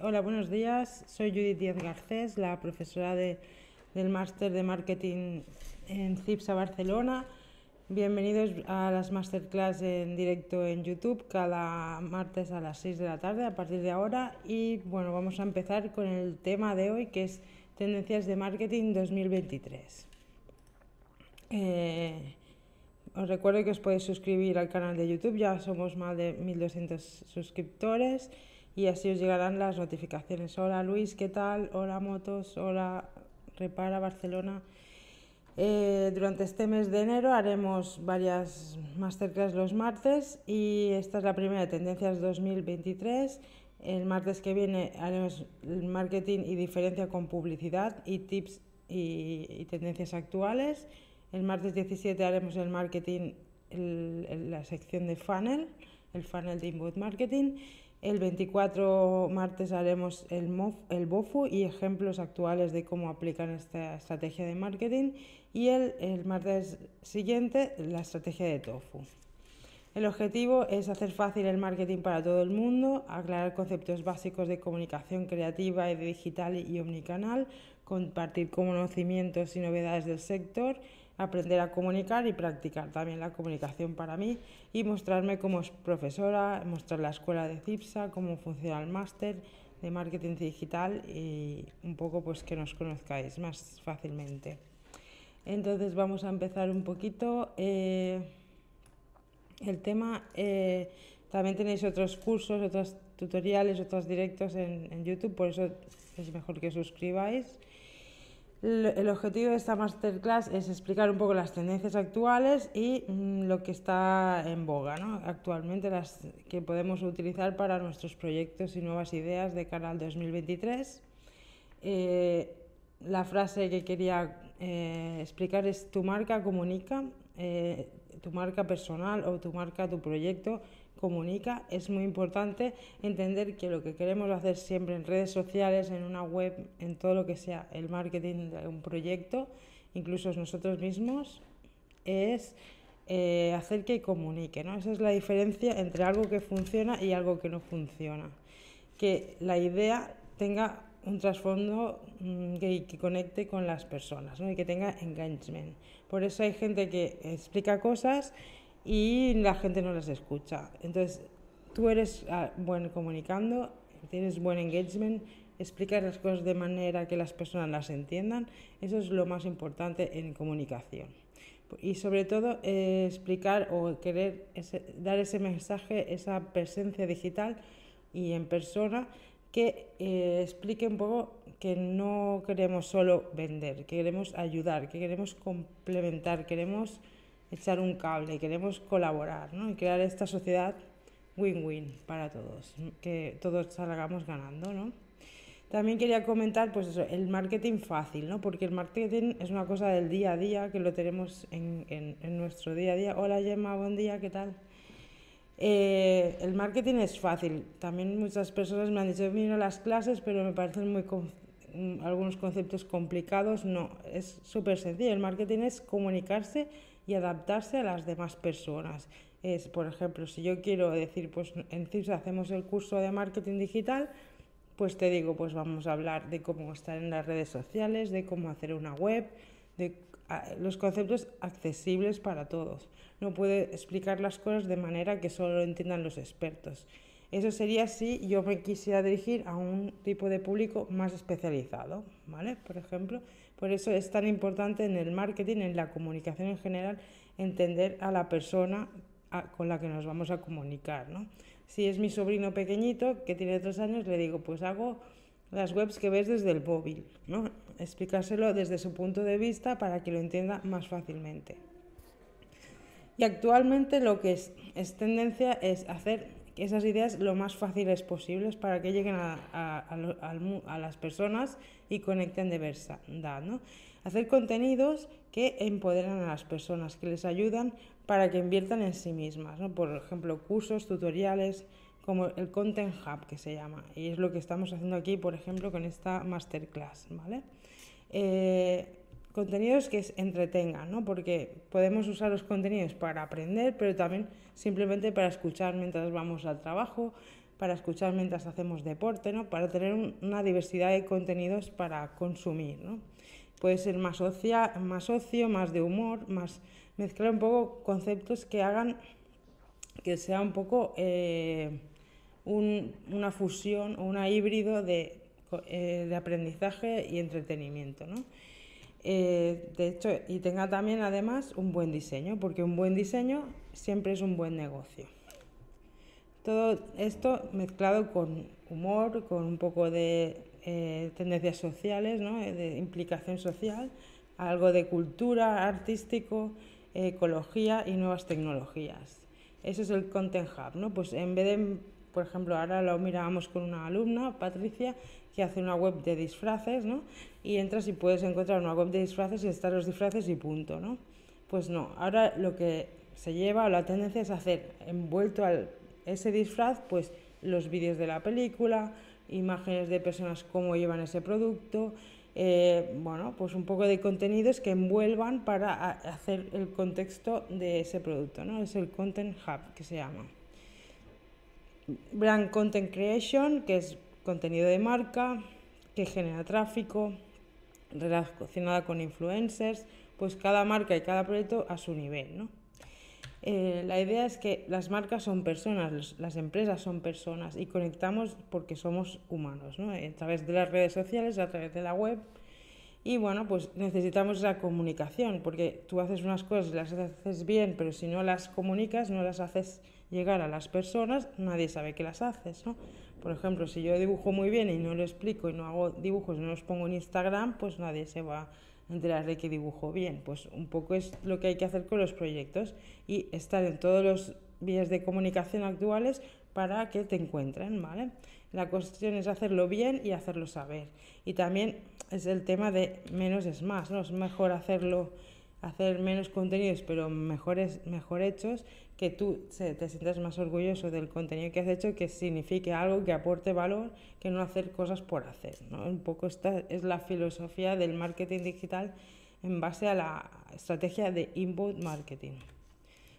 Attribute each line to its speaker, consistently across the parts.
Speaker 1: Hola, buenos días. Soy Judith Díaz Garcés, la profesora de, del máster de marketing en CIPSA Barcelona. Bienvenidos a las masterclass en directo en YouTube cada martes a las 6 de la tarde a partir de ahora. Y bueno, vamos a empezar con el tema de hoy que es Tendencias de Marketing 2023. Eh, os recuerdo que os podéis suscribir al canal de YouTube, ya somos más de 1200 suscriptores y así os llegarán las notificaciones. Hola Luis, ¿qué tal? Hola Motos, hola Repara Barcelona. Eh, durante este mes de enero haremos varias masterclass los martes y esta es la primera de Tendencias 2023. El martes que viene haremos el marketing y diferencia con publicidad y tips y, tendencias actuales. El martes 17 haremos el marketing, la sección de funnel, el funnel de inbound marketing. El 24 martes haremos el, MOF, el BOFU y ejemplos actuales de cómo aplican esta estrategia de marketing. Y el, el martes siguiente la estrategia de TOFU. El objetivo es hacer fácil el marketing para todo el mundo, aclarar conceptos básicos de comunicación creativa y digital y omnicanal, compartir conocimientos y novedades del sector aprender a comunicar y practicar también la comunicación para mí y mostrarme como profesora, mostrar la escuela de CIPSA, cómo funciona el máster de marketing digital y un poco pues que nos conozcáis más fácilmente. Entonces vamos a empezar un poquito. Eh, el tema, eh, también tenéis otros cursos, otros tutoriales, otros directos en, en YouTube, por eso es mejor que suscribáis. El objetivo de esta masterclass es explicar un poco las tendencias actuales y mm, lo que está en boga ¿no? actualmente, las que podemos utilizar para nuestros proyectos y nuevas ideas de cara al 2023. Eh, la frase que quería eh, explicar es tu marca comunica, eh, tu marca personal o tu marca, tu proyecto comunica. Es muy importante entender que lo que queremos hacer siempre en redes sociales, en una web, en todo lo que sea el marketing de un proyecto, incluso nosotros mismos, es eh, hacer que comunique. ¿no? Esa es la diferencia entre algo que funciona y algo que no funciona. Que la idea tenga un trasfondo mm, que, que, conecte con las personas ¿no? y que tenga engagement. Por eso hay gente que explica cosas y la gente no las escucha. Entonces, tú eres ah, buen comunicando, tienes buen engagement, explicas las cosas de manera que las personas las entiendan, eso es lo más importante en comunicación. Y sobre todo eh, explicar o querer dar ese mensaje, esa presencia digital y en persona que eh, explique un poco que no queremos solo vender, que queremos ayudar, que queremos complementar, queremos echar un cable, queremos colaborar ¿no? y crear esta sociedad win-win para todos, que todos salgamos ganando. ¿no? También quería comentar pues eso, el marketing fácil, ¿no? porque el marketing es una cosa del día a día que lo tenemos en, en, en nuestro día a día. Hola Gemma, buen día, ¿qué tal? Eh, el marketing es fácil. También muchas personas me han dicho, miro las clases, pero me parecen muy algunos conceptos complicados. No, es súper sencillo. El marketing es comunicarse y adaptarse a las demás personas. Es, por ejemplo, si yo quiero decir, pues en CIPS hacemos el curso de marketing digital, pues te digo, pues vamos a hablar de cómo estar en las redes sociales, de cómo hacer una web, de los conceptos accesibles para todos. No puede explicar las cosas de manera que solo lo entiendan los expertos. Eso sería si yo me quisiera dirigir a un tipo de público más especializado, ¿vale? Por ejemplo, por eso es tan importante en el marketing, en la comunicación en general, entender a la persona con la que nos vamos a comunicar, ¿no? Si es mi sobrino pequeñito que tiene tres años, le digo, pues hago las webs que ves desde el móvil, ¿no? Explicárselo desde su punto de vista para que lo entienda más fácilmente. Y actualmente lo que es, es tendencia es hacer esas ideas lo más fáciles posibles para que lleguen a, a, las personas y conecten de verdad. ¿no? Hacer contenidos que empoderan a las personas, que les ayudan para que inviertan en sí mismas. ¿no? Por ejemplo, cursos, tutoriales, como el Content Hub que se llama. Y es lo que estamos haciendo aquí, por ejemplo, con esta masterclass. ¿vale? Eh, contenidos que entretengan, ¿no? porque podemos usar los contenidos para aprender, pero también simplemente para escuchar mientras vamos al trabajo, para escuchar mientras hacemos deporte, ¿no? Para tener una diversidad de contenidos para consumir, ¿no? Puede ser más, más ocio, más de humor, más mezclar un poco conceptos que hagan que sea un poco eh, una fusión o una híbrido de, eh, de aprendizaje y entretenimiento, ¿no? Eh, de hecho, y tenga también además un buen diseño, porque un buen diseño siempre es un buen negocio. Todo esto mezclado con humor, con un poco de eh, tendencias sociales, ¿no? Eh, de implicación social, algo de cultura, artístico, ecología y nuevas tecnologías. Ese es el Content Hub, ¿no? Pues en vez de, por ejemplo, ahora lo mirábamos con una alumna, Patricia, que hace una web de disfraces, ¿no? Y entras y puedes encontrar una web de disfraces y están los disfraces y punto, ¿no? Pues no, ahora lo que se lleva o la tendencia es hacer envuelto a ese disfraz, pues los vídeos de la película, imágenes de personas cómo llevan ese producto, eh, bueno, pues un poco de contenidos que envuelvan para hacer el contexto de ese producto, ¿no? Es el Content Hub que se llama. Brand Content Creation, que es contenido de marca que genera tráfico, relacionada con influencers, pues cada marca y cada proyecto a su nivel. ¿no? Eh, la idea es que las marcas son personas, las empresas son personas y conectamos porque somos humanos, ¿no? a través de las redes sociales, a través de la web. Y bueno, pues necesitamos esa comunicación, porque tú haces unas cosas, las haces bien, pero si no las comunicas, no las haces llegar a las personas, nadie sabe que las haces, ¿no? Por ejemplo, si yo dibujo muy bien y no lo explico y no hago dibujos no los pongo en Instagram, pues nadie se va a enterar de que dibujo bien. Pues un poco es lo que hay que hacer con los proyectos y estar en todos los vías de comunicación actuales para que te encuentren, ¿vale? La cuestión es hacerlo bien y hacerlo saber. Y también es el tema de menos es más, ¿no? Es mejor hacerlo hacer menos contenidos pero mejores, mejor hechos, que tú te sientas más orgulloso del contenido que has hecho, que signifique algo, que aporte valor, que no hacer cosas por hacer. ¿no? Un poco esta es la filosofía del marketing digital en base a la estrategia de inbound marketing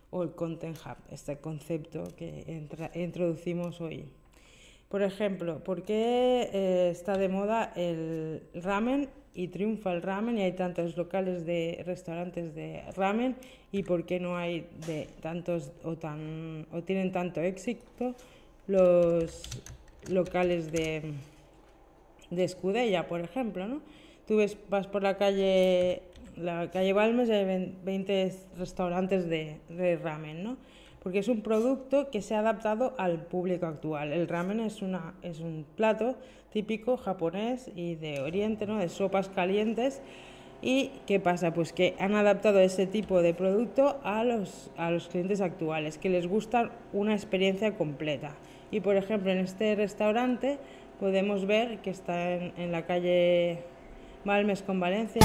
Speaker 1: o el Content Hub, este concepto que introducimos hoy. Por ejemplo, ¿por qué eh, está de moda el ramen y triunfa el ramen y hay tantos locales de restaurantes de ramen y por qué no hay de tantos o tan o tienen tanto éxito los locales de de Escudella, por ejemplo, ¿no? Tú ves, vas por la calle la calle Balmes y hay 20 restaurantes de, de ramen, ¿no? Porque es un producto que se ha adaptado al público actual. El ramen es, una, es un plato típico japonés y de Oriente, ¿no? de sopas calientes. ¿Y qué pasa? Pues que han adaptado ese tipo de producto a los, a los clientes actuales, que les gusta una experiencia completa. Y por ejemplo, en este restaurante podemos ver que está en, en la calle Balmes con Valencia.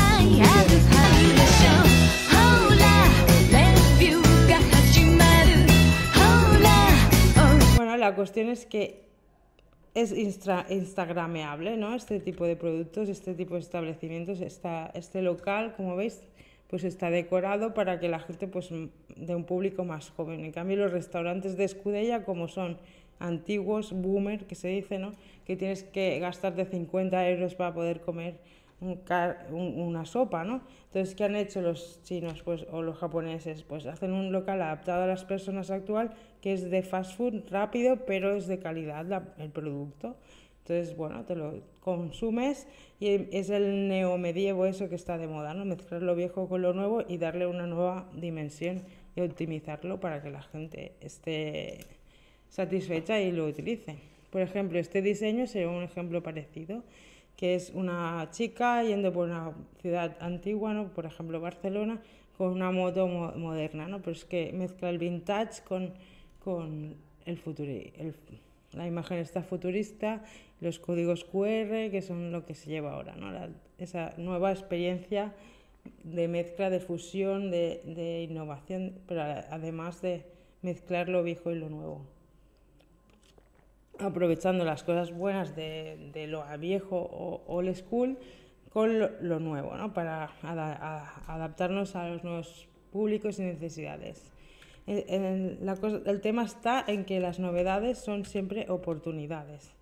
Speaker 1: La cuestión es que es instagrameable, ¿no? Este tipo de productos, este tipo de establecimientos, este local, como veis, pues está decorado para que la gente, pues, de un público más joven. En cambio, los restaurantes de Escudella, como son antiguos, boomer, que se dice, ¿no? Que tienes que gastarte 50 euros para poder comer una sopa, ¿no? Entonces, ¿qué han hecho los chinos pues, o los japoneses? Pues hacen un local adaptado a las personas actual que es de fast food rápido, pero es de calidad el producto. Entonces, bueno, te lo consumes y es el neomedievo eso que está de moda, ¿no? Mezclar lo viejo con lo nuevo y darle una nueva dimensión y optimizarlo para que la gente esté satisfecha y lo utilice. Por ejemplo, este diseño sería un ejemplo parecido que es una chica yendo por una ciudad antigua, ¿no? por ejemplo Barcelona, con una moto moderna, ¿no? pero es que mezcla el vintage con, con el futuro. la imagen está futurista, los códigos QR, que son lo que se lleva ahora, esa nueva experiencia de mezcla, de fusión, de, innovación, pero además de mezclar lo viejo y lo nuevo aprovechando las cosas buenas de, lo viejo o old school con lo, nuevo, para adaptarnos a los nuevos públicos y necesidades. El tema está en que las novedades son siempre oportunidades.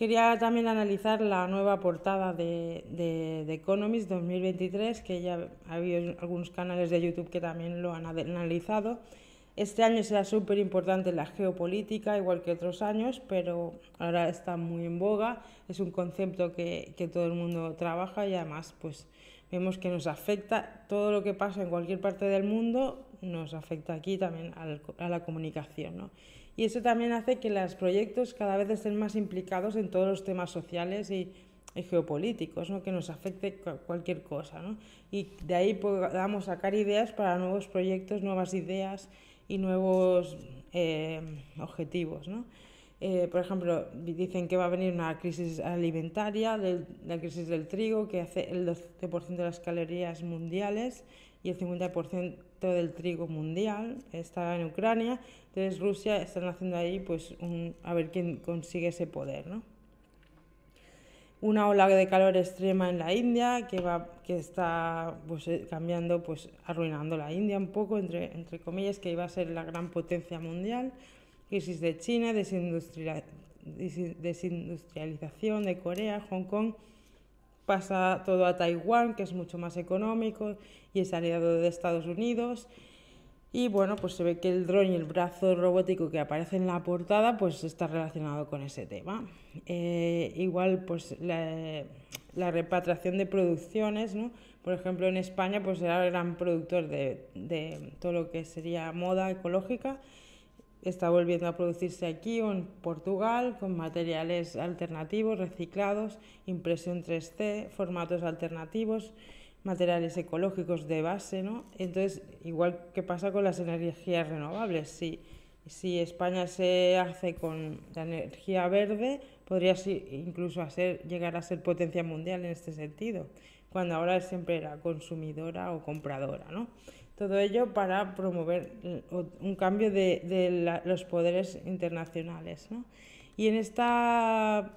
Speaker 1: Quería también analizar la nueva portada de, de, Economist 2023, que ya ha habido algunos canales de YouTube que también lo han analizado. Este año será súper importante la geopolítica, igual que otros años, pero ahora está muy en boga. Es un concepto que, que todo el mundo trabaja y además pues, vemos que nos afecta todo lo que pasa en cualquier parte del mundo, nos afecta aquí también a la comunicación. ¿no? y eso también hace que los proyectos cada vez estén más implicados en todos los temas sociales y, geopolíticos, ¿no? que nos afecte cualquier cosa. ¿no? Y de ahí podamos sacar ideas para nuevos proyectos, nuevas ideas y nuevos eh, objetivos. ¿no? Eh, por ejemplo, dicen que va a venir una crisis alimentaria, la crisis del trigo, que hace el 12% de las calorías mundiales y el 50% del trigo mundial está en Ucrania. Entonces Rusia están haciendo ahí pues a ver quién consigue ese poder, ¿no? Una ola de calor extrema en la India que va que está pues, eh, cambiando pues arruinando la India un poco entre entre comillas que iba a ser la gran potencia mundial. Crisis de China, desindustrialización de Corea, Hong Kong pasa todo a Taiwán, que es mucho más económico y es aliado de Estados Unidos. Y bueno, pues se ve que el dron y el brazo robótico que aparece en la portada pues está relacionado con ese tema. Eh, igual pues la, repatriación de producciones, ¿no? Por ejemplo, en España pues era el gran productor de, de todo lo que sería moda ecológica está volviendo a producirse aquí o en Portugal con materiales alternativos, reciclados, impresión 3D, formatos alternativos, materiales ecológicos de base, ¿no? Entonces, igual que pasa con las energías renovables, si, si España se hace con la energía verde, podría incluso hacer, llegar a ser potencia mundial en este sentido, cuando ahora siempre era consumidora o compradora, ¿no? Todo ello para promover un cambio de, los poderes internacionales. Y en esta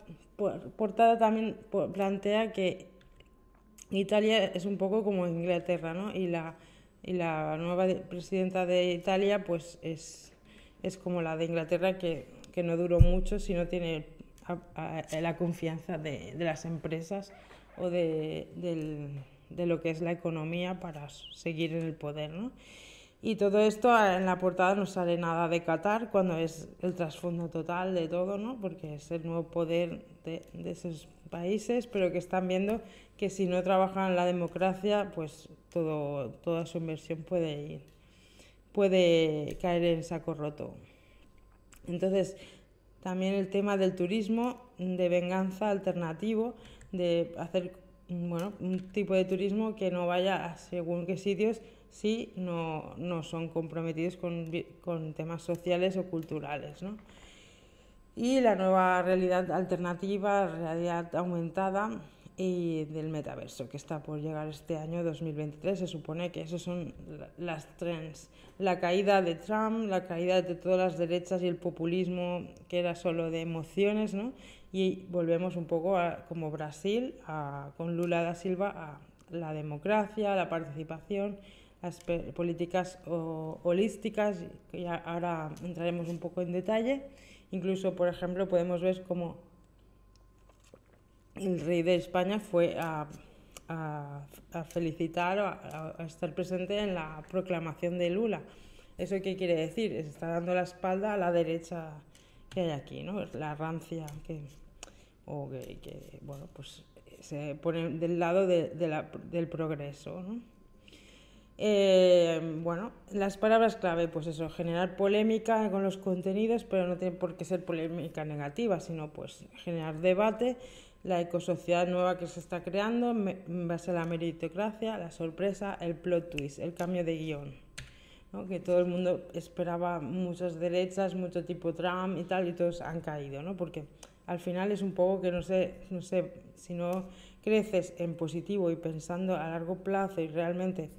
Speaker 1: portada también plantea que Italia es un poco como Inglaterra, ¿no? Y la, y la nueva presidenta de Italia pues es, es como la de Inglaterra que, que no duró mucho si no tiene la confianza de, de, las empresas o de, del, de lo que es la economía para seguir en el poder. ¿no? Y todo esto en la portada no sale nada de Qatar cuando es el trasfondo total de todo, ¿no? porque es el nuevo poder de, de esos países, pero que están viendo que si no trabajan la democracia, pues todo, toda su inversión puede ir, puede caer en saco roto. Entonces, también el tema del turismo de venganza alternativo, de hacer bueno, un tipo de turismo que no vaya a según qué sitios si no, no son comprometidos con, con, temas sociales o culturales. ¿no? Y la nueva realidad alternativa, realidad aumentada y del metaverso, que está por llegar este año 2023. Se supone que esos son las trends. La caída de Trump, la caída de todas las derechas y el populismo, que era solo de emociones, ¿no? Y volvemos un poco a, como Brasil, con Lula da Silva, a la democracia, la participación, las políticas holísticas, que ahora entraremos un poco en detalle. Incluso, por ejemplo, podemos ver cómo el rey de España fue a, felicitar o a, a, estar presente en la proclamación de Lula. ¿Eso qué quiere decir? Está dando la espalda a la derecha que hay aquí, ¿no? La rancia que o que, bueno, pues se pone del lado de, la, del progreso. ¿no? Eh, bueno, las palabras clave, pues eso, generar polémica con los contenidos, pero no tiene por qué ser polémica negativa, sino pues generar debate, la ecosociedad nueva que se está creando en base a la meritocracia, la sorpresa, el plot twist, el cambio de guion. ¿no? Que todo el mundo esperaba muchas derechas, mucho tipo Trump y tal, y todos han caído, ¿no? Porque al final es un poco que no sé, no sé, si no creces en positivo y pensando a largo plazo y realmente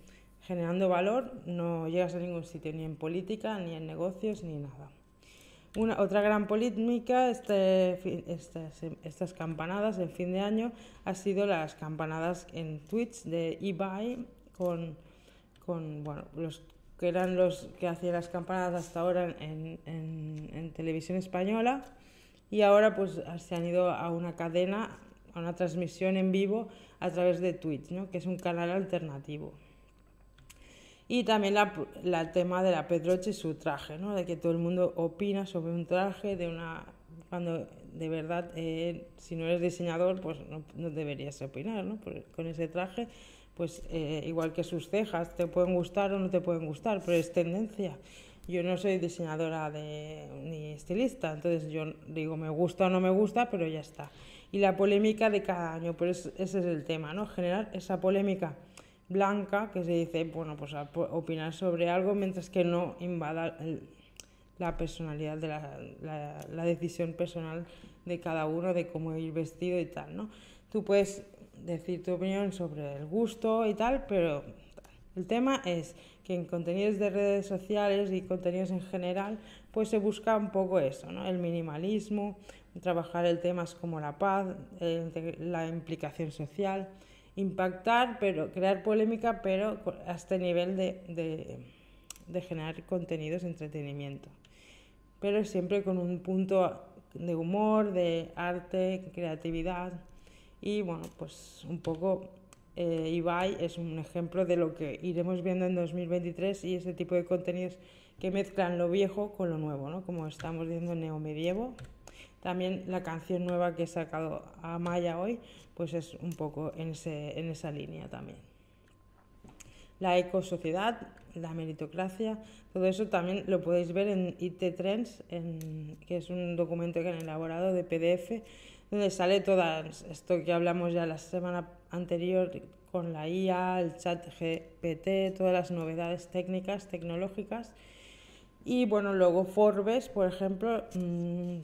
Speaker 1: generando valor, no llegas a ningún sitio, ni en política, ni en negocios, ni nada. Una, otra gran polémica este, estas, estas campanadas en fin de año ha sido las campanadas en Twitch de eBay con, con bueno, los que eran los que hacían las campanadas hasta ahora en, televisión española y ahora pues se han ido a una cadena, a una transmisión en vivo a través de Twitch, ¿no? que es un canal alternativo. Y también la, la tema de la Pedroche y su traje, ¿no? de que todo el mundo opina sobre un traje, de una cuando de verdad, eh, si no eres diseñador, pues no, no deberías opinar ¿no? Por, con ese traje. Pues eh, igual que sus cejas, te pueden gustar o no te pueden gustar, pero es tendencia. Yo no soy diseñadora de, ni estilista, entonces yo digo me gusta o no me gusta, pero ya está. Y la polémica de cada año, pues ese es el tema, ¿no? Generar esa polémica blanca que se dice, bueno, pues opinar sobre algo mientras que no invada el, la personalidad de la, la, la, decisión personal de cada uno de cómo ir vestido y tal, ¿no? Tú puedes decir tu opinión sobre el gusto y tal, pero el tema es que en contenidos de redes sociales y contenidos en general, pues se busca un poco eso, ¿no? El minimalismo, trabajar el temas como la paz, la implicación social, impactar, pero crear polémica, pero a este nivel de, de, generar contenidos entretenimiento. Pero siempre con un punto de humor, de arte, creatividad y bueno, pues un poco eh, Ibai es un ejemplo de lo que iremos viendo en 2023 y ese tipo de contenidos que mezclan lo viejo con lo nuevo, ¿no? como estamos viendo en Neomedievo. También la canción nueva que he sacado a Maya hoy, pues es un poco en, ese, en esa línea también. La ecosociedad, la meritocracia, todo eso también lo podéis ver en IT Trends, en, que es un documento que han elaborado de PDF donde sale todo esto que hablamos ya la semana anterior con la IA, el chat GPT, todas las novedades técnicas, tecnológicas. Y bueno, luego Forbes, por ejemplo, mmm,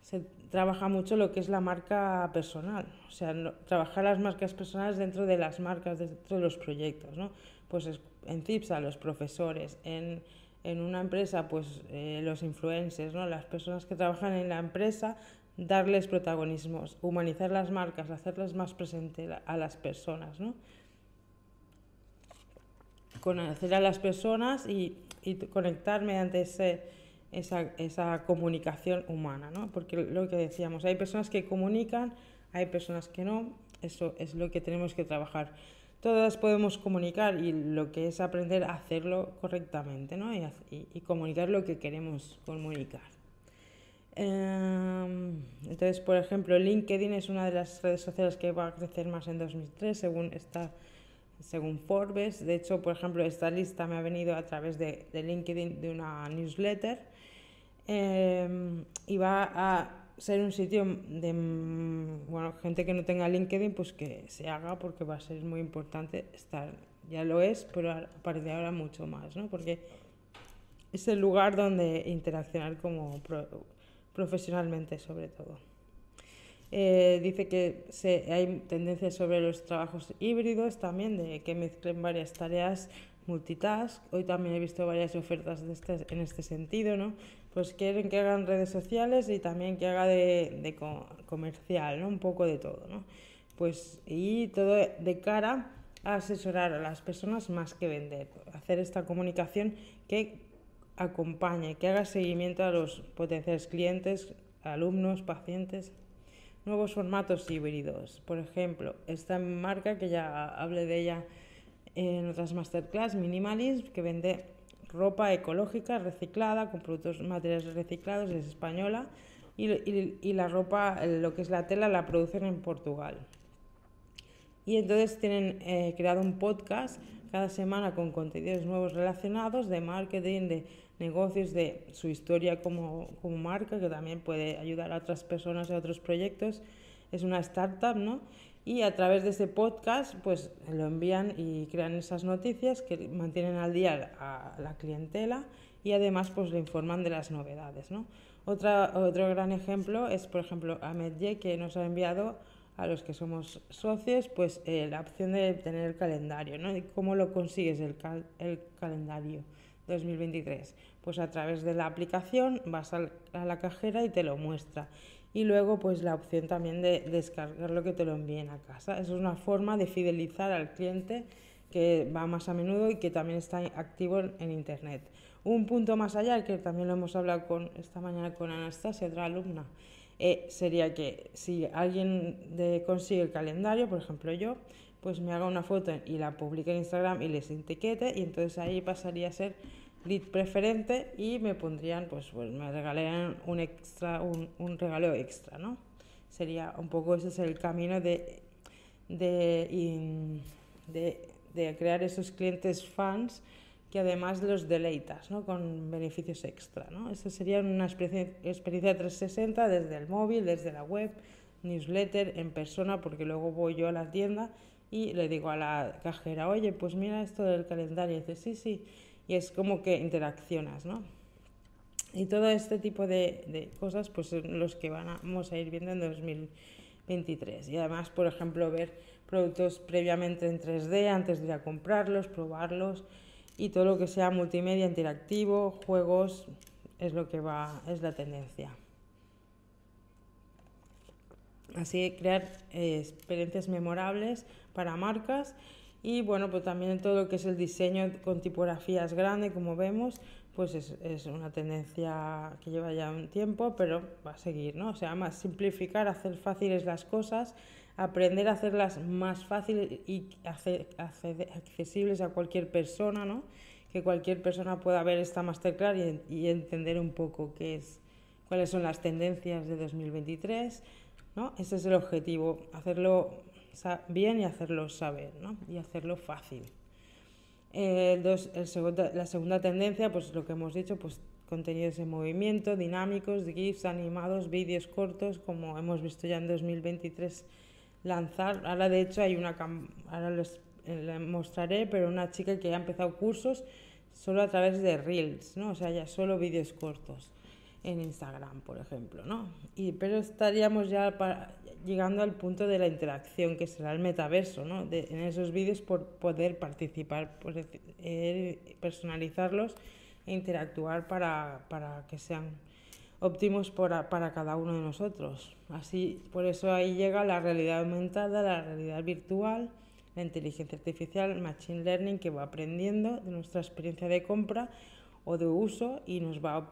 Speaker 1: se trabaja mucho lo que es la marca personal, o sea, no, trabajar las marcas personales dentro de las marcas, dentro de los proyectos, ¿no? Pues en CIPSA, los profesores, en, en una empresa, pues eh, los influencers, ¿no? Las personas que trabajan en la empresa darles protagonismos, humanizar las marcas, hacerlas más presentes a las personas, ¿no? Conocer a las personas y, y conectar mediante ese, esa, esa comunicación humana, ¿no? Porque lo que decíamos, hay personas que comunican, hay personas que no, eso es lo que tenemos que trabajar. Todas podemos comunicar y lo que es aprender a hacerlo correctamente, ¿no? Y, y, y comunicar lo que queremos comunicar. Entonces, por ejemplo, LinkedIn es una de las redes sociales que va a crecer más en 2003, según, esta, según Forbes. De hecho, por ejemplo, esta lista me ha venido a través de, LinkedIn de una newsletter eh, y va a ser un sitio de bueno, gente que no tenga LinkedIn, pues que se haga porque va a ser muy importante estar. Ya lo es, pero a partir de ahora mucho más, ¿no? Porque es el lugar donde interaccionar como profesionalmente sobre todo. Eh, dice que se, hay tendencias sobre los trabajos híbridos también, de que mezclen varias tareas multitask. Hoy también he visto varias ofertas de en este sentido, ¿no? Pues quieren que hagan redes sociales y también que haga de, de comercial, ¿no? Un poco de todo, ¿no? Pues, y todo de cara a asesorar a las personas más que vender, hacer esta comunicación que acompañe, que haga seguimiento a los potenciales clientes, alumnos, pacientes. Nuevos formatos híbridos. Por ejemplo, esta marca que ya hablé de ella en otras masterclass, Minimalism, que vende ropa ecológica reciclada con productos materiales reciclados, es española, y, y, y la ropa, lo que es la tela, la producen en Portugal. Y entonces tienen eh, creado un podcast cada semana con contenidos nuevos relacionados de marketing, de negocios, de su historia como, como marca, que también puede ayudar a otras personas y a otros proyectos. Es una startup, ¿no? Y a través de ese podcast, pues lo envían y crean esas noticias que mantienen al día a la clientela y además pues le informan de las novedades, ¿no? Otra, otro gran ejemplo es, por ejemplo, Ahmed Ye, que nos ha enviado a los que somos socios, pues eh, la opción de tener el calendario, ¿no? ¿Y cómo lo consigues el, cal el calendario 2023? Pues a través de la aplicación vas a la cajera y te lo muestra. Y luego pues la opción también de descargar lo que te lo envíen a casa. Eso es una forma de fidelizar al cliente que va más a menudo y que también está activo en, Internet. Un punto más allá, que también lo hemos hablado con, esta mañana con Anastasia, otra alumna, eh, sería que si alguien consigue el calendario, por ejemplo yo, pues me haga una foto y la publique en Instagram y les etiquete y entonces ahí pasaría a ser lead preferente y me pondrían, pues, pues me regalarían un extra, un, regalo extra, ¿no? Sería un poco ese es el camino de, de, de crear esos clientes fans que además los deleitas ¿no? con beneficios extra. ¿no? Eso sería una experiencia, experiencia 360 desde el móvil, desde la web, newsletter, en persona, porque luego voy yo a la tienda y le digo a la cajera, oye, pues mira esto del calendario. Y dice, sí, sí. Y es como que interaccionas, ¿no? Y todo este tipo de, de cosas, pues los que vamos a ir viendo en 2023. Y además, por ejemplo, ver productos previamente en 3D antes de ir a comprarlos, probarlos y todo lo que sea multimedia interactivo, juegos, es lo que va, es la tendencia. Así crear eh, experiencias memorables para marcas y bueno, pues también todo lo que es el diseño con tipografías grandes, como vemos, pues es, es, una tendencia que lleva ya un tiempo, pero va a seguir, ¿no? O sea, más simplificar, hacer fáciles las cosas, aprender a hacerlas más fáciles y accesibles a cualquier persona, ¿no? Que cualquier persona pueda ver esta masterclass y, y, entender un poco qué es, cuáles son las tendencias de 2023, ¿no? Ese es el objetivo, hacerlo bien y hacerlo saber, ¿no? Y hacerlo fácil. Eh, dos, el segundo, la segunda tendencia, pues lo que hemos dicho, pues contenidos en movimiento, dinámicos, GIFs, animados, vídeos cortos, como hemos visto ya en 2023 lanzar. Ahora de hecho hay una, ahora les, eh, mostraré, pero una chica que ha empezado cursos solo a través de Reels, ¿no? O sea, ya solo vídeos cortos en Instagram, por ejemplo, ¿no? Y, pero estaríamos ya para, llegando al punto de la interacción, que será el metaverso, ¿no? De, en esos vídeos por poder participar, por, eh, personalizarlos e interactuar para, para que sean óptimos para, para cada uno de nosotros. Así, por eso ahí llega la realidad aumentada, la realidad virtual, la inteligencia artificial, el machine learning que va aprendiendo de nuestra experiencia de compra o de uso y nos va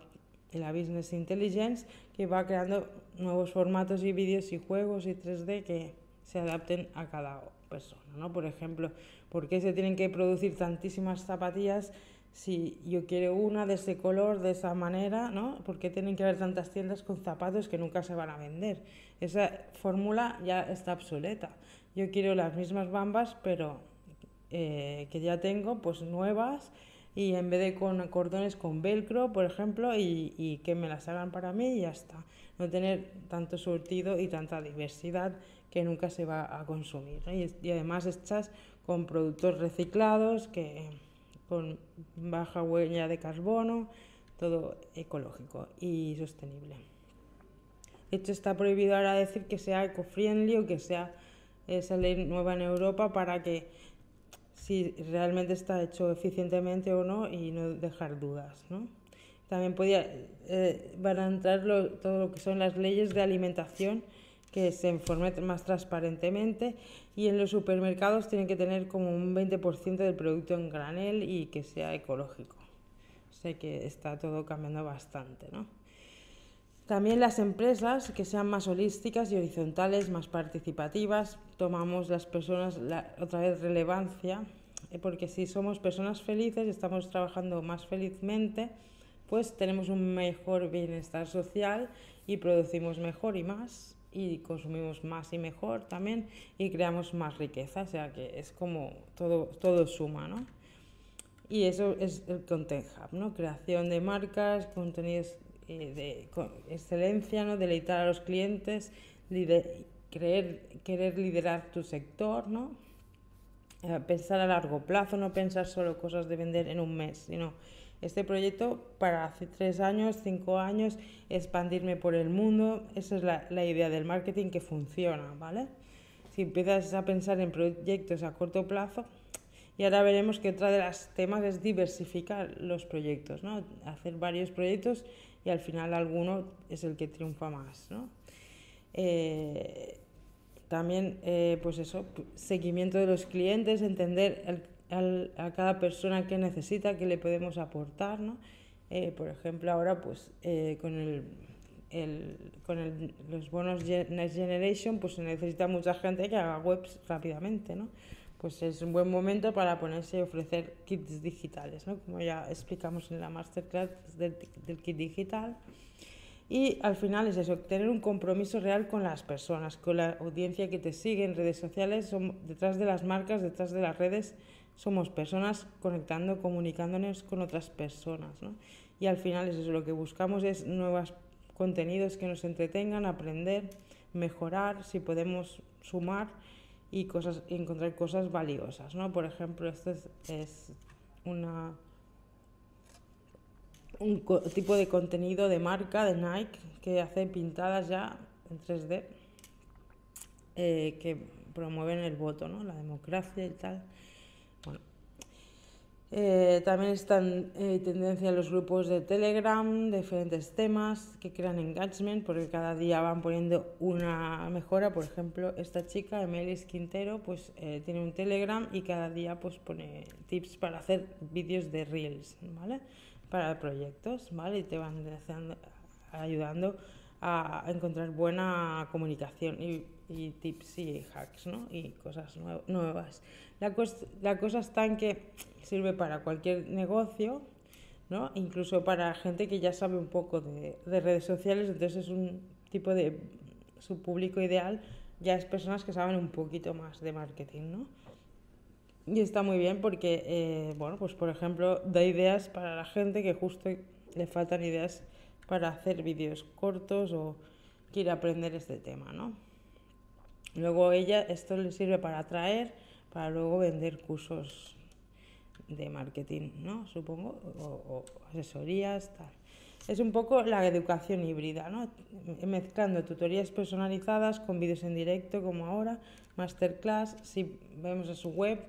Speaker 1: la business intelligence que va creando nuevos formatos y vídeos y juegos y 3D que se adapten a cada persona, ¿no? Por ejemplo, ¿por qué se tienen que producir tantísimas zapatillas si yo quiero una de ese color, de esa manera, ¿no? ¿Por qué tienen que haber tantas tiendas con zapatos que nunca se van a vender? Esa fórmula ya está obsoleta. Yo quiero las mismas bambas, pero eh, que ya tengo, pues nuevas, y en vez de con cordones con velcro, por ejemplo, y, y que me las hagan para mí y ya está. No tener tanto surtido y tanta diversidad que nunca se va a consumir. Y, y además hechas con productos reciclados que con baja huella de carbono, todo ecológico y sostenible. De hecho, está prohibido ahora decir que sea eco-friendly o que sea esa ley nueva en Europa para que si realmente está hecho eficientemente o no y no dejar dudas. ¿no? También podía, eh, van a entrar todo lo que son las leyes de alimentación que se informe más transparentemente y en los supermercados tienen que tener como un 20% del producto en granel y que sea ecológico. Sé que está todo cambiando bastante, ¿no? También las empresas que sean más holísticas y horizontales, más participativas, tomamos las personas otra vez relevancia, eh, porque si somos personas felices, estamos trabajando más felizmente, pues tenemos un mejor bienestar social y producimos mejor y más y consumimos más y mejor también y creamos más riqueza, o sea que es como todo, todo suma, ¿no? Y eso es el Content Hub, ¿no? Creación de marcas, contenidos eh, de excelencia, ¿no? Deleitar a los clientes, creer, querer liderar tu sector, ¿no? Eh, pensar a largo plazo, no pensar solo cosas de vender en un mes, sino este proyecto para hace tres años, cinco años, expandirme por el mundo. Esa es la, la idea del marketing que funciona, ¿vale? Si empiezas a pensar en proyectos a corto plazo, y ahora veremos que otra de las temas es diversificar los proyectos, ¿no? Hacer varios proyectos y al final alguno es el que triunfa más, ¿no? Eh, también, eh, pues eso, seguimiento de los clientes, entender el a cada persona que necesita, que le podemos aportar, ¿no? Eh, por ejemplo, ahora pues eh, con, el, el, con el, los bonos Next Generation pues se necesita mucha gente que haga webs rápidamente, ¿no? Pues es un buen momento para ponerse y ofrecer kits digitales, ¿no? Como ya explicamos en la masterclass del, del kit digital. Y al final es eso, tener un compromiso real con las personas, con la audiencia que te sigue en redes sociales, son, detrás de las marcas, detrás de las redes, somos personas conectando, comunicándonos con otras personas. ¿no? Y al final es eso, lo que buscamos es nuevos contenidos que nos entretengan, aprender, mejorar, si podemos sumar y cosas, encontrar cosas valiosas. ¿no? Por ejemplo, esto es, una un tipo de contenido de marca de Nike que hace pintadas ya en 3D eh, que promueven el voto, ¿no? la democracia y tal. Eh, también están eh, tendencia los grupos de Telegram, diferentes temas que crean engagement porque cada día van poniendo una mejora. Por ejemplo, esta chica, Emelis Quintero, pues tiene un Telegram y cada día pues pone tips para hacer vídeos de Reels, ¿vale? para proyectos, ¿vale? Y te van ayudando a encontrar buena comunicación y, tips y hacks, ¿no? Y cosas nuevas. La, cosa está en que sirve para cualquier negocio, ¿no? Incluso para gente que ya sabe un poco de, de redes sociales, entonces es un tipo de... su público ideal ya es personas que saben un poquito más de marketing, ¿no? Y está muy bien porque, eh, bueno, pues por ejemplo, da ideas para la gente que justo le faltan ideas para hacer vídeos cortos o quiere aprender este tema, ¿no? Luego ella, esto le sirve para atraer, para luego vender cursos de marketing, ¿no? Supongo, o, asesorías, tal. Es un poco la educación híbrida. Mezclando tutorías personalizadas con vídeos en directo, como ahora, masterclass, si vemos a su web,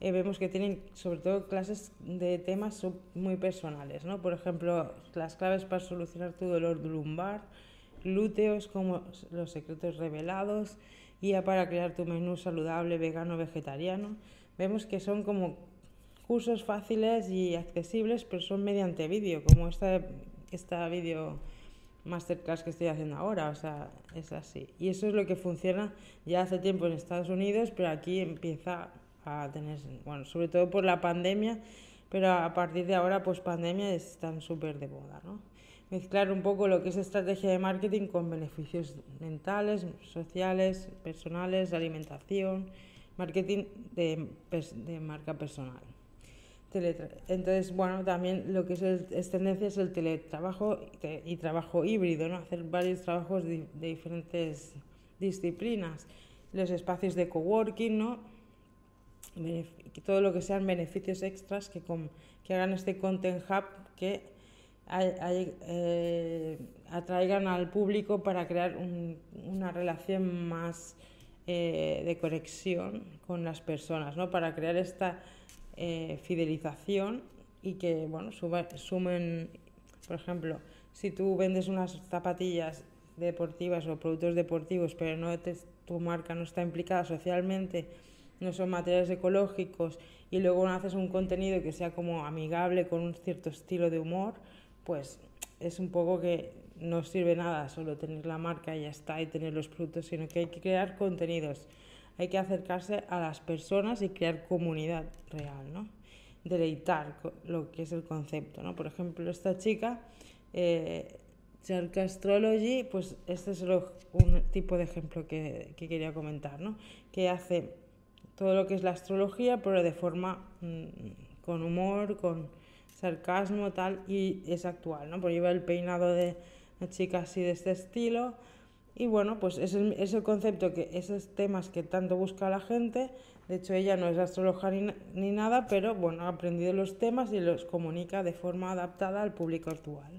Speaker 1: eh, vemos que tienen sobre todo clases de temas muy personales, ¿no? Por ejemplo, las claves para solucionar tu dolor lumbar, glúteos, como los secretos revelados, guía para crear tu menú saludable, vegano, vegetariano. Vemos que son como cursos fáciles y accesibles, pero son mediante vídeo, como esta, esta vídeo masterclass que estoy haciendo ahora, o sea, es así. Y eso es lo que funciona ya hace tiempo en Estados Unidos, pero aquí empieza a tener, bueno, sobre todo por la pandemia, pero a partir de ahora, pues pandemia, están súper de moda, ¿no? Mezclar un poco lo que es estrategia de marketing con beneficios mentales, sociales, personales, alimentación, marketing de, de marca personal. Entonces, bueno, también lo que es, es tendencia es el teletrabajo y trabajo híbrido, ¿no? Hacer varios trabajos de, de diferentes disciplinas. Los espacios de coworking, ¿no? Todo lo que sean beneficios extras que, hagan este Content Hub que eh, atraigan al público para crear una relación más eh, de conexión con las personas, ¿no? para crear esta eh, fidelización y que bueno, sumen, por ejemplo, si tú vendes unas zapatillas deportivas o productos deportivos, pero no tu marca no está implicada socialmente, no son materiales ecológicos y luego haces un contenido que sea como amigable con un cierto estilo de humor, pues es un poco que no sirve nada solo tener la marca y ya está y tener los productos, sino que hay que crear contenidos, hay que acercarse a las personas y crear comunidad real, ¿no? Deleitar lo que es el concepto, ¿no? Por ejemplo, esta chica, eh, Astrology, pues este es un tipo de ejemplo que, que quería comentar, ¿no? Que hace todo lo que es la astrología, pero de forma mm, con humor, con sarcasmo, tal, y es actual, ¿no? Porque lleva el peinado de una chica así de este estilo. Y bueno, pues es el, es el concepto, que esos temas que tanto busca la gente. De hecho, ella no es astrología ni, ni nada, pero bueno, ha aprendido los temas y los comunica de forma adaptada al público actual.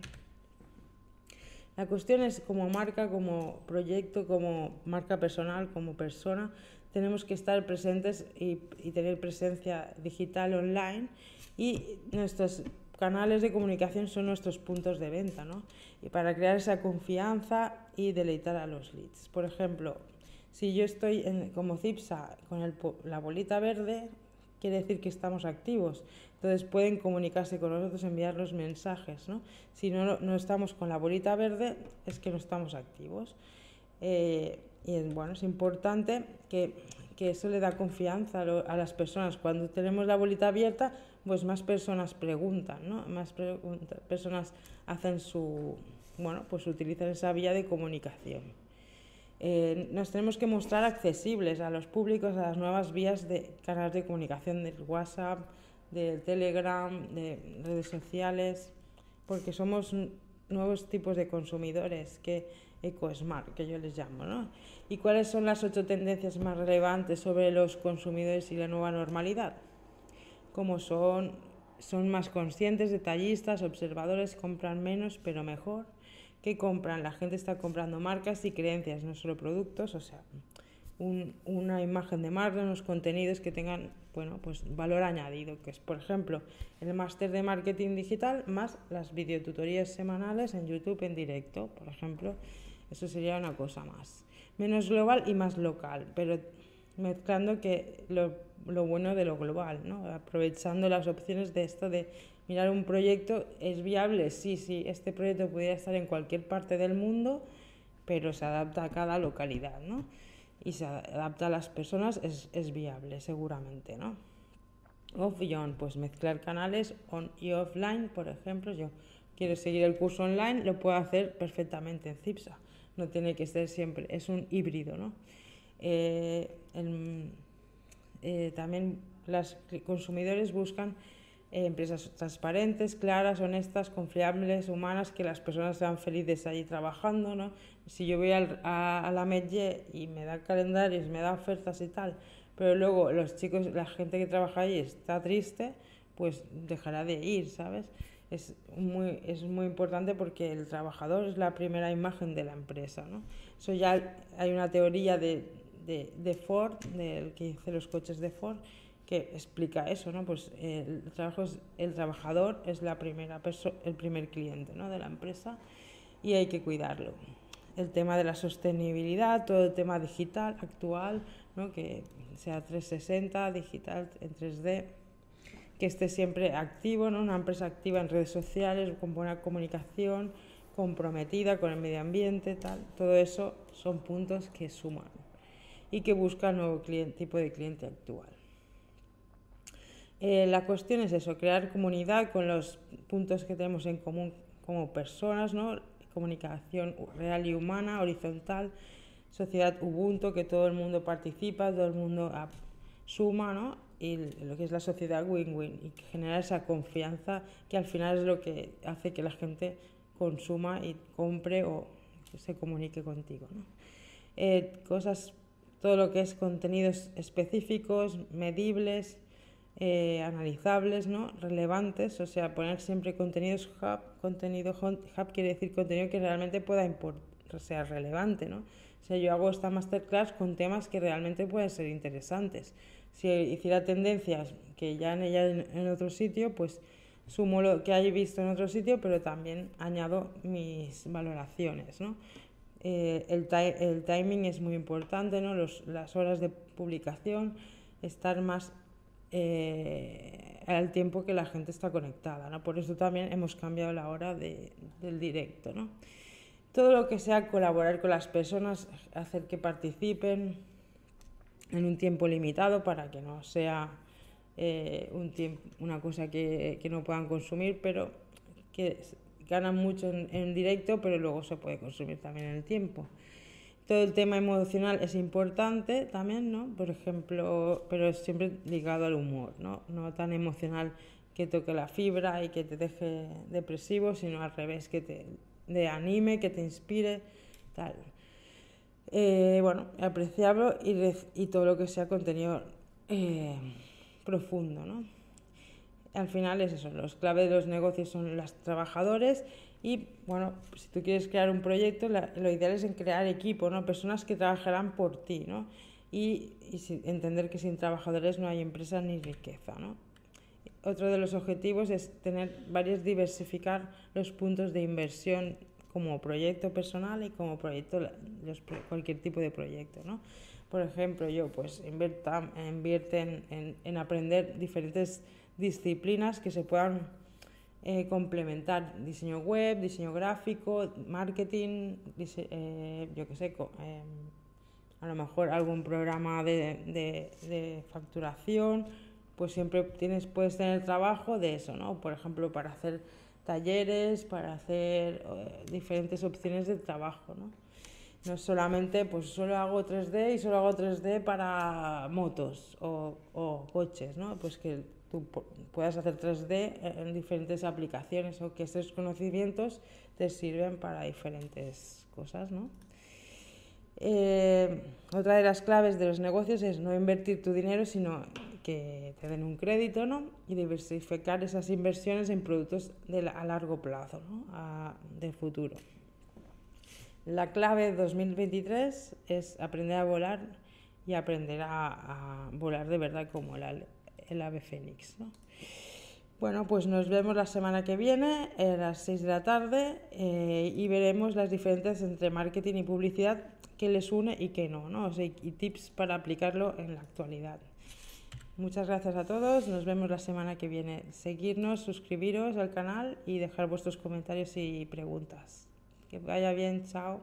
Speaker 1: La cuestión es como marca, como proyecto, como marca personal, como persona, tenemos que estar presentes y, tener presencia digital online y nuestros canales de comunicación son nuestros puntos de venta, ¿no? Y para crear esa confianza y deleitar a los leads. Por ejemplo, si yo estoy como CIPSA con la bolita verde, quiere decir que estamos activos. Entonces pueden comunicarse con nosotros, enviarnos mensajes. ¿no? Si no, no estamos con la bolita verde, es que no estamos activos. Eh, y bueno, es importante que, que, eso le da confianza a, las personas. Cuando tenemos la bolita abierta, pues más personas preguntan, ¿no? Más personas hacen su, bueno, pues utilizan esa vía de comunicación. Eh, nos tenemos que mostrar accesibles a los públicos, a las nuevas vías de canales de comunicación del WhatsApp, del Telegram, de redes sociales, porque somos nuevos tipos de consumidores que EcoSmart, que yo les llamo, ¿no? ¿Y cuáles son las ocho tendencias más relevantes sobre los consumidores y la nueva normalidad? Como son, son más conscientes, detallistas, observadores, compran menos pero mejor, que compran, la gente está comprando marcas y creencias, no solo productos, o sea, una imagen de marca, unos contenidos que tengan bueno, pues valor añadido, que es, por ejemplo, el máster de marketing digital más las videotutorías semanales en YouTube en directo, por ejemplo, eso sería una cosa más. Menos global y más local, pero mezclando que lo, lo bueno de lo global, ¿no? aprovechando las opciones de esto de mirar un proyecto, ¿es viable? Sí, sí, este proyecto podría estar en cualquier parte del mundo, pero se adapta a cada localidad, ¿no? Y se adapta a las personas, es, es viable, seguramente, ¿no? Off y on, pues mezclar canales on y offline, por ejemplo, yo quiero seguir el curso online, lo puedo hacer perfectamente en CIPSA, no tiene que ser siempre, es un híbrido, ¿no? Eh, eh, también los consumidores buscan eh, empresas transparentes, claras, honestas, confiables, humanas, que las personas sean felices allí trabajando, ¿no? Si yo voy a, la Medje y me da calendarios, me da ofertas y tal, pero luego los chicos, la gente que trabaja allí está triste, pues dejará de ir, ¿sabes? Es muy, es muy importante porque el trabajador es la primera imagen de la empresa, ¿no? Eso ya hay una teoría de, de, de Ford, del que dice los coches de Ford, que explica eso, ¿no? Pues el, trabajo el trabajador es la primera el primer cliente ¿no? de la empresa y hay que cuidarlo. El tema de la sostenibilidad, todo el tema digital actual, ¿no? que sea 360, digital en 3D, que esté siempre activo, ¿no? una empresa activa en redes sociales, con buena comunicación, comprometida con el medio ambiente, tal. Todo eso son puntos que suman y que busca nuevo cliente, tipo de cliente actual. Eh, la cuestión es eso, crear comunidad con los puntos que tenemos en común como personas, ¿no? comunicación real y humana, horizontal, sociedad Ubuntu, que todo el mundo participa, todo el mundo suma, ¿no? Y lo que es la sociedad win-win, y generar esa confianza que al final es lo que hace que la gente consuma y compre o se comunique contigo. ¿no? Eh, cosas, todo lo que es contenidos específicos, medibles, eh, analizables, ¿no? relevantes, o sea, poner siempre contenidos hub, contenido hub quiere decir contenido que realmente pueda importar, sea relevante, ¿no? O sea, yo hago esta masterclass con temas que realmente pueden ser interesantes. Si hiciera tendencias que ya en ella en, otro sitio, pues sumo lo que hay visto en otro sitio, pero también añado mis valoraciones, ¿no? Eh, el, el, timing es muy importante, ¿no? Los, las horas de publicación, estar más eh, al tiempo que la gente está conectada. ¿no? Por eso también hemos cambiado la hora de, del directo. ¿no? Todo lo que sea colaborar con las personas, hacer que participen en un tiempo limitado para que no sea eh, un tiempo, una cosa que, no puedan consumir, pero que ganan mucho en, en directo, pero luego se puede consumir también en el tiempo. Todo el tema emocional es importante también, ¿no? Por ejemplo, pero es siempre ligado al humor, ¿no? No tan emocional que toque la fibra y que te deje depresivo, sino al revés, que te anime, que te inspire, tal. Eh, bueno, apreciarlo y, y, todo lo que sea contenido eh, profundo, ¿no? Al final es eso, los claves de los negocios son los trabajadores y bueno, si tú quieres crear un proyecto, lo ideal es en crear equipo, ¿no? Personas que trabajarán por ti, ¿no? Y, entender que sin trabajadores no hay empresa ni riqueza, ¿no? Otro de los objetivos es tener varios, diversificar los puntos de inversión como proyecto personal y como proyecto, cualquier tipo de proyecto, ¿no? por ejemplo, yo pues invierta, invierte en, en, aprender diferentes disciplinas que se puedan eh, complementar. Diseño web, diseño gráfico, marketing, eh, yo qué sé, eh, a lo mejor algún programa de, de, facturación, pues siempre tienes, puedes tener trabajo de eso, ¿no? Por ejemplo, para hacer talleres, para hacer diferentes opciones de trabajo, ¿no? No solamente, pues solo hago 3D y solo hago 3D para motos o, o coches, ¿no? Pues que tú puedas hacer 3D en diferentes aplicaciones o que estos conocimientos te sirven para diferentes cosas, ¿no? Eh, otra de las claves de los negocios es no invertir tu dinero, sino que te den un crédito ¿no? y diversificar esas inversiones en productos de a largo plazo, ¿no? a, de futuro. La clave 2023 es aprender a volar y aprender a, volar de verdad como el, el ave fénix. Bueno, pues nos vemos la semana que viene a las 6 de la tarde eh, y veremos las diferencias entre marketing y publicidad que les une y que no, ¿no? y tips para aplicarlo en la actualidad. Muchas gracias a todos, nos vemos la semana que viene. Seguirnos, suscribiros al canal y dejar vuestros comentarios y preguntas. Que vaya bien, chao.